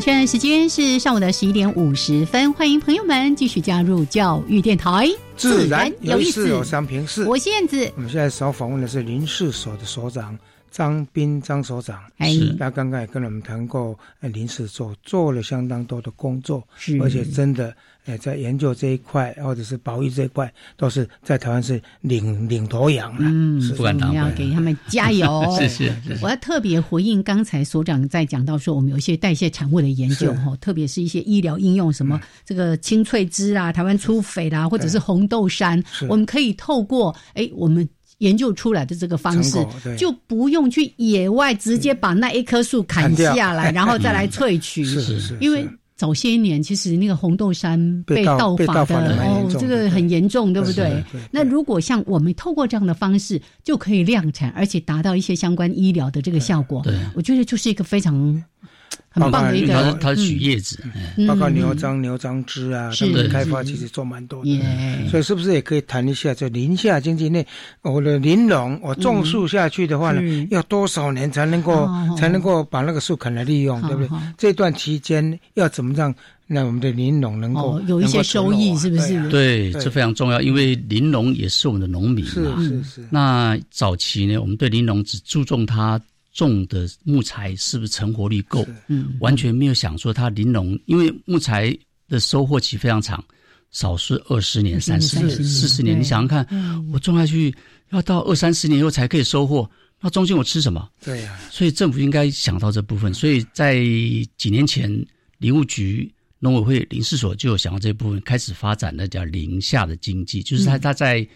现在时间是上午的十一点五十分，欢迎朋友们继续加入教育电台，自然有意思有三平四，我是燕子。我们现在所访问的是林氏所的所长。张斌张所长，是。他刚刚也跟我们谈过，呃，临时做做了相当多的工作，是。而且真的，呃，在研究这一块或者是保育这一块，都是在台湾是领领头羊了。嗯，不敢当，要给他们加油。是是，我要特别回应刚才所长在讲到说，我们有一些代谢产物的研究哈，特别是一些医疗应用，什么这个青翠枝啊，台湾粗肥啦，或者是红豆杉，我们可以透过哎我们。研究出来的这个方式，就不用去野外直接把那一棵树砍下来，然后再来萃取。是是是。因为早些年其实那个红豆杉被盗伐的哦，这个很严重，对不对？那如果像我们透过这样的方式，就可以量产，而且达到一些相关医疗的这个效果。我觉得就是一个非常。很棒的一个，它它取叶子，包括牛樟、牛樟枝啊，他们开发其实做蛮多的，所以是不是也可以谈一下，在林下经济内，我的林农，我种树下去的话呢，要多少年才能够才能够把那个树砍来利用，对不对？这段期间要怎么让那我们的林农能够有一些收益，是不是？对，这非常重要，因为林农也是我们的农民嘛。是是是。那早期呢，我们对林农只注重它。种的木材是不是成活率够？嗯，完全没有想说它玲珑，因为木材的收获期非常长，少是二十年、三十年、四十年。你想想看，我种下去要到二三十年以后才可以收获，那中间我吃什么？对呀。所以政府应该想到这部分。所以在几年前，林务局、农委会、林试所就有想到这部分，开始发展那叫林下的经济，就是他他在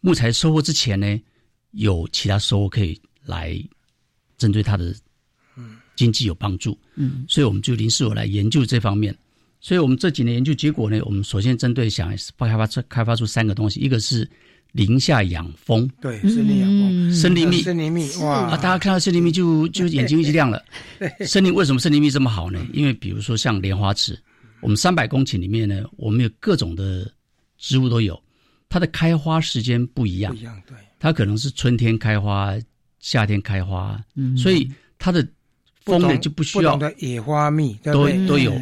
木材收获之前呢，有其他收获可以来。针对它的经济有帮助，嗯，所以我们就临时我来研究这方面。所以我们这几年研究结果呢，我们首先针对想开发出开发出三个东西，一个是林下养蜂，对，森林养蜂，森林蜜，森林蜜，哇！啊，大家看到森林蜜就 就眼睛一直亮了。森林为什么森林蜜这么好呢？因为比如说像莲花池，我们三百公顷里面呢，我们有各种的植物都有，它的开花时间不一样，不一样，对，它可能是春天开花。夏天开花，所以它的蜂呢就不需要的野花蜜都都有，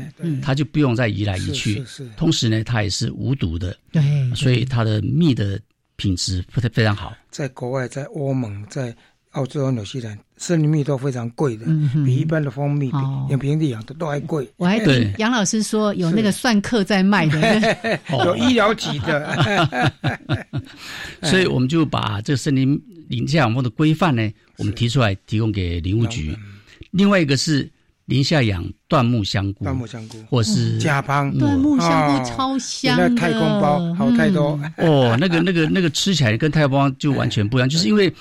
它就不用再移来移去。同时呢，它也是无毒的，对，所以它的蜜的品质非非常好。在国外，在欧盟，在澳洲、纽西兰，森林蜜都非常贵的，比一般的蜂蜜、比平地养的都还贵。我还听杨老师说有那个蒜客在卖的，有医疗级的，所以我们就把这个森林。林下养蜂的规范呢，我们提出来提供给林务局。另外一个是林下养椴木香菇，椴木香菇或是甲邦椴木香菇超香的，太空包好太多哦。那个那个那个吃起来跟太空包就完全不一样，就是因为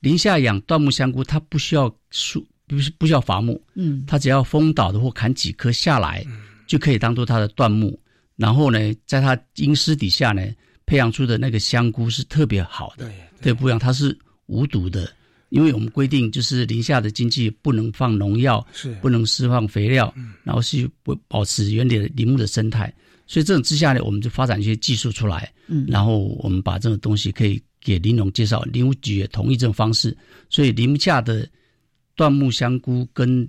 林下养椴木香菇，它不需要树，不是不需要伐木，嗯，它只要风倒的或砍几棵下来，就可以当做它的椴木。然后呢，在它阴湿底下呢，培养出的那个香菇是特别好的，对，不一样，它是。无毒的，因为我们规定就是林下的经济不能放农药，是不能释放肥料，然后是不保持原里的林木的生态。所以这种之下呢，我们就发展一些技术出来，嗯，然后我们把这种东西可以给林农介绍，林务局也同意这种方式。所以林下的椴木香菇跟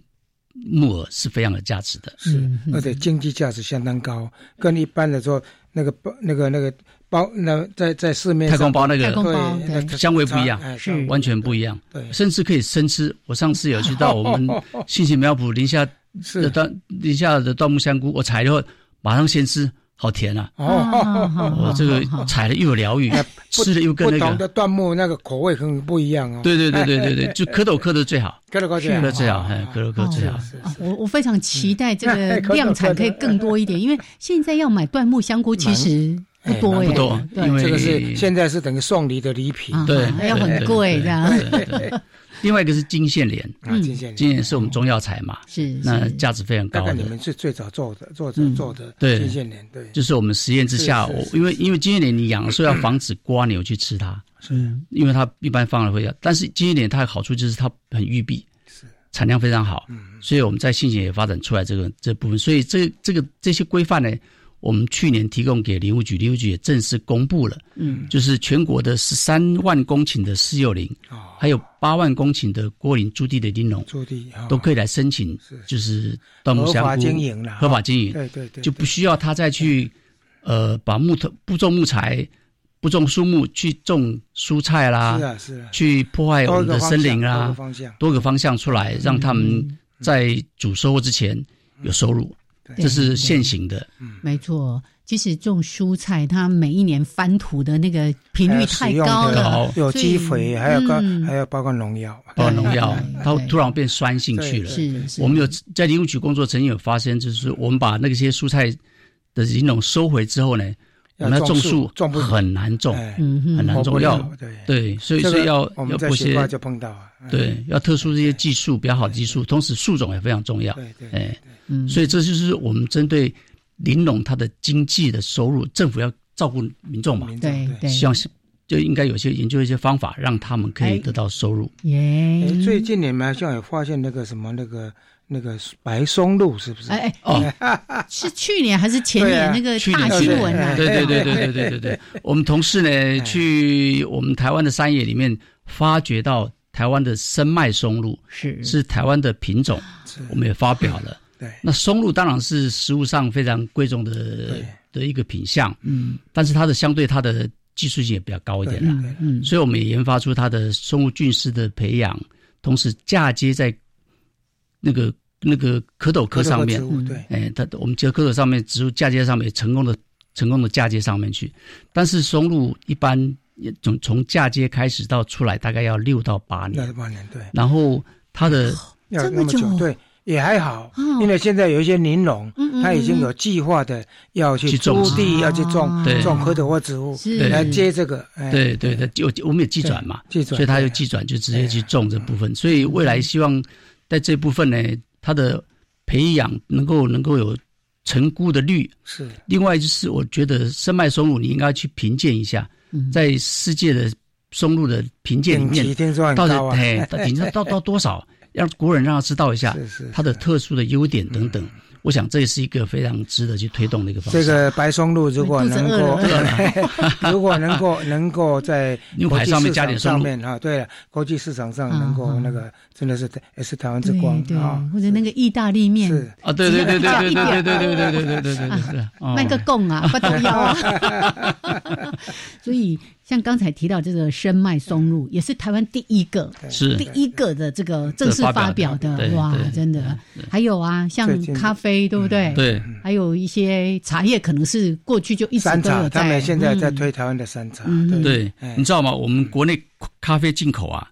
木耳是非常有价值的，是而且经济价值相当高，跟一般的说那个那个那个。包那在在市面太空包那个对香味不一样，是完全不一样，对，甚至可以生吃。我上次有去到我们信息苗圃林下的椴林下的椴木香菇，我采了后马上先吃，好甜啊！哦，我这个采了又有疗愈，吃了又跟那个不同的椴木那个口味很不一样哦。对对对对对对，就蝌蚪蝌蚪最好，蝌蚪蝌最好，最好，哎，蝌蚪蝌蚪最好。我我非常期待这个 量产可以更多一点，因为现在要买椴木香菇其实。不多不多，因为这个是现在是等于送礼的礼品，对，还要很贵这样。另外一个是金线莲，金线莲，金线是我们中药材嘛，是那价值非常高。大概你们是最早做的，做的做的金线莲，对，就是我们实验之下，我因为因为金线莲你养的时候要防止瓜牛去吃它，是，因为它一般放了会要，但是金线莲它的好处就是它很育碧，是，产量非常好，嗯，所以我们在信息也发展出来这个这部分，所以这这个这些规范呢。我们去年提供给林务局，林务局也正式公布了，嗯，就是全国的十三万公顷的私有林，还有八万公顷的郭林驻地的林农，驻地都可以来申请，就是盗木香合法经营了，合法经营，对对对，就不需要他再去，呃，把木头不种木材。不种树木去种蔬菜啦，是啊是啊，去破坏我们的森林啦，多个方向，多个方向。出来，让他们在主收获之前有收入，这是现行的。没错，即使种蔬菜，它每一年翻土的那个频率太高了，有机肥，还有个还有包括农药，包括农药，它突然变酸性去了。是，我们有在林务局工作，曾经有发现，就是我们把那些蔬菜的林农收回之后呢。我们要种树，种不很难种，嗯，很难种，要对，所以所以要要播些就碰到，对，要特殊这些技术比较好的技术，同时树种也非常重要，对对，哎，嗯，所以这就是我们针对林农他的经济的收入，政府要照顾民众嘛，对对，希望是就应该有些研究一些方法，让他们可以得到收入。耶，最近你们好像有发现那个什么那个。那个白松露是不是？哎哎哦，是去年还是前年那个大新闻啊？对对对对对对对对。我们同事呢去我们台湾的山野里面，发掘到台湾的生脉松露是是台湾的品种，我们也发表了。对，那松露当然是食物上非常贵重的的一个品相，嗯，但是它的相对它的技术性也比较高一点了，嗯，所以我们也研发出它的松露菌丝的培养，同时嫁接在。那个那个蝌蚪科上面，对，哎，它我们这蝌蚪上面植物嫁接上面成功的成功的嫁接上面去，但是松露一般从从嫁接开始到出来大概要六到八年，六到八年对，然后它的要那么久，对，也还好，因为现在有一些林农，他已经有计划的要去种地，要去种种蝌蚪或植物来接这个，对对对，就我们有寄转嘛，寄转，所以他就寄转就直接去种这部分，所以未来希望。在这部分呢，它的培养能够能够有成菇的率。是。另外就是，我觉得生脉松露你应该去评鉴一下，在世界的松露的评鉴里面，到底哎，顶级到 到多少，让国人让他知道一下它的特殊的优点等等。我想这也是一个非常值得去推动的一个方式。这个白松露如果能够，如果能够能够在牛排上面加点上面啊，对了，国际市场上能够那个真的是也是台湾之光啊，或者那个意大利面是啊，对对对对对对对对对对对对对对对，卖个贡啊，不得要啊，所以。像刚才提到这个生脉松露，也是台湾第一个，是第一个的这个正式发表的，哇，真的。还有啊，像咖啡，对不对？对。还有一些茶叶，可能是过去就一直都有在。他们现在在推台湾的山茶。对，你知道吗？我们国内咖啡进口啊，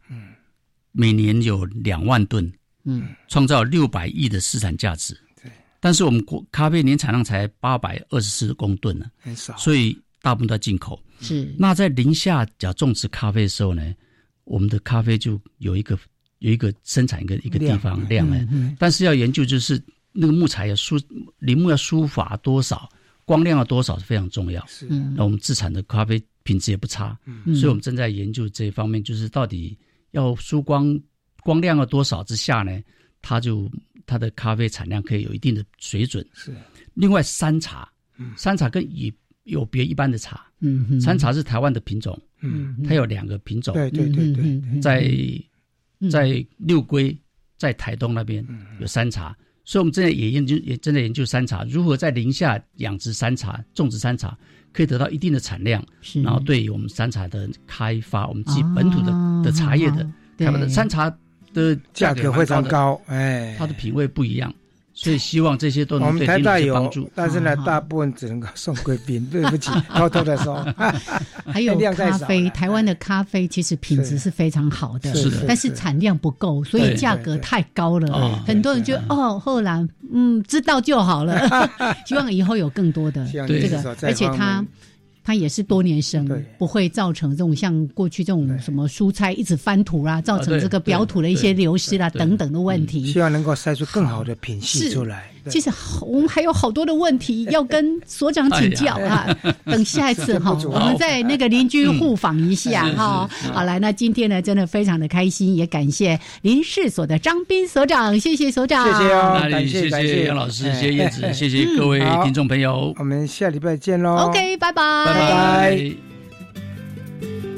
每年有两万吨，嗯，创造六百亿的市场价值。对。但是我们国咖啡年产量才八百二十四公吨呢，很少。所以大部分都进口。是，那在林下讲种植咖啡的时候呢，我们的咖啡就有一个有一个生产一个一个地方量呢，但是要研究就是那个木材要疏林木要疏伐多少，光亮要多少是非常重要。是，那我们自产的咖啡品质也不差，所以我们正在研究这一方面，就是到底要疏光光亮要多少之下呢，它就它的咖啡产量可以有一定的水准。是，另外山茶，山茶跟以有别一般的茶，嗯，山茶是台湾的品种，嗯，它有两个品种，对对对对，在在六龟，在台东那边有山茶，所以我们正在也研究，也正在研究山茶如何在林下养殖山茶，种植山茶可以得到一定的产量，是，然后对于我们山茶的开发，我们自己本土的的茶叶的开发的山茶的价格非常高，哎，它的品味不一样。所以希望这些都能对台大有但是呢，大部分只能够送贵宾。对不起，偷偷的说。还有咖啡，台湾的咖啡其实品质是非常好的，是的，但是产量不够，所以价格太高了。很多人就哦，后来嗯，知道就好了。希望以后有更多的这个，而且它。它也是多年生，不会造成这种像过去这种什么蔬菜一直翻土啊，造成这个表土的一些流失啦等等的问题。希望能够筛出更好的品系出来。其实我们还有好多的问题要跟所长请教啊。等下一次哈，我们再那个邻居互访一下哈。好来，那今天呢，真的非常的开心，也感谢林氏所的张斌所长，谢谢所长，谢谢哦，感谢谢谢杨老师，谢谢叶子，谢谢各位听众朋友，我们下礼拜见喽。OK，拜拜，拜拜。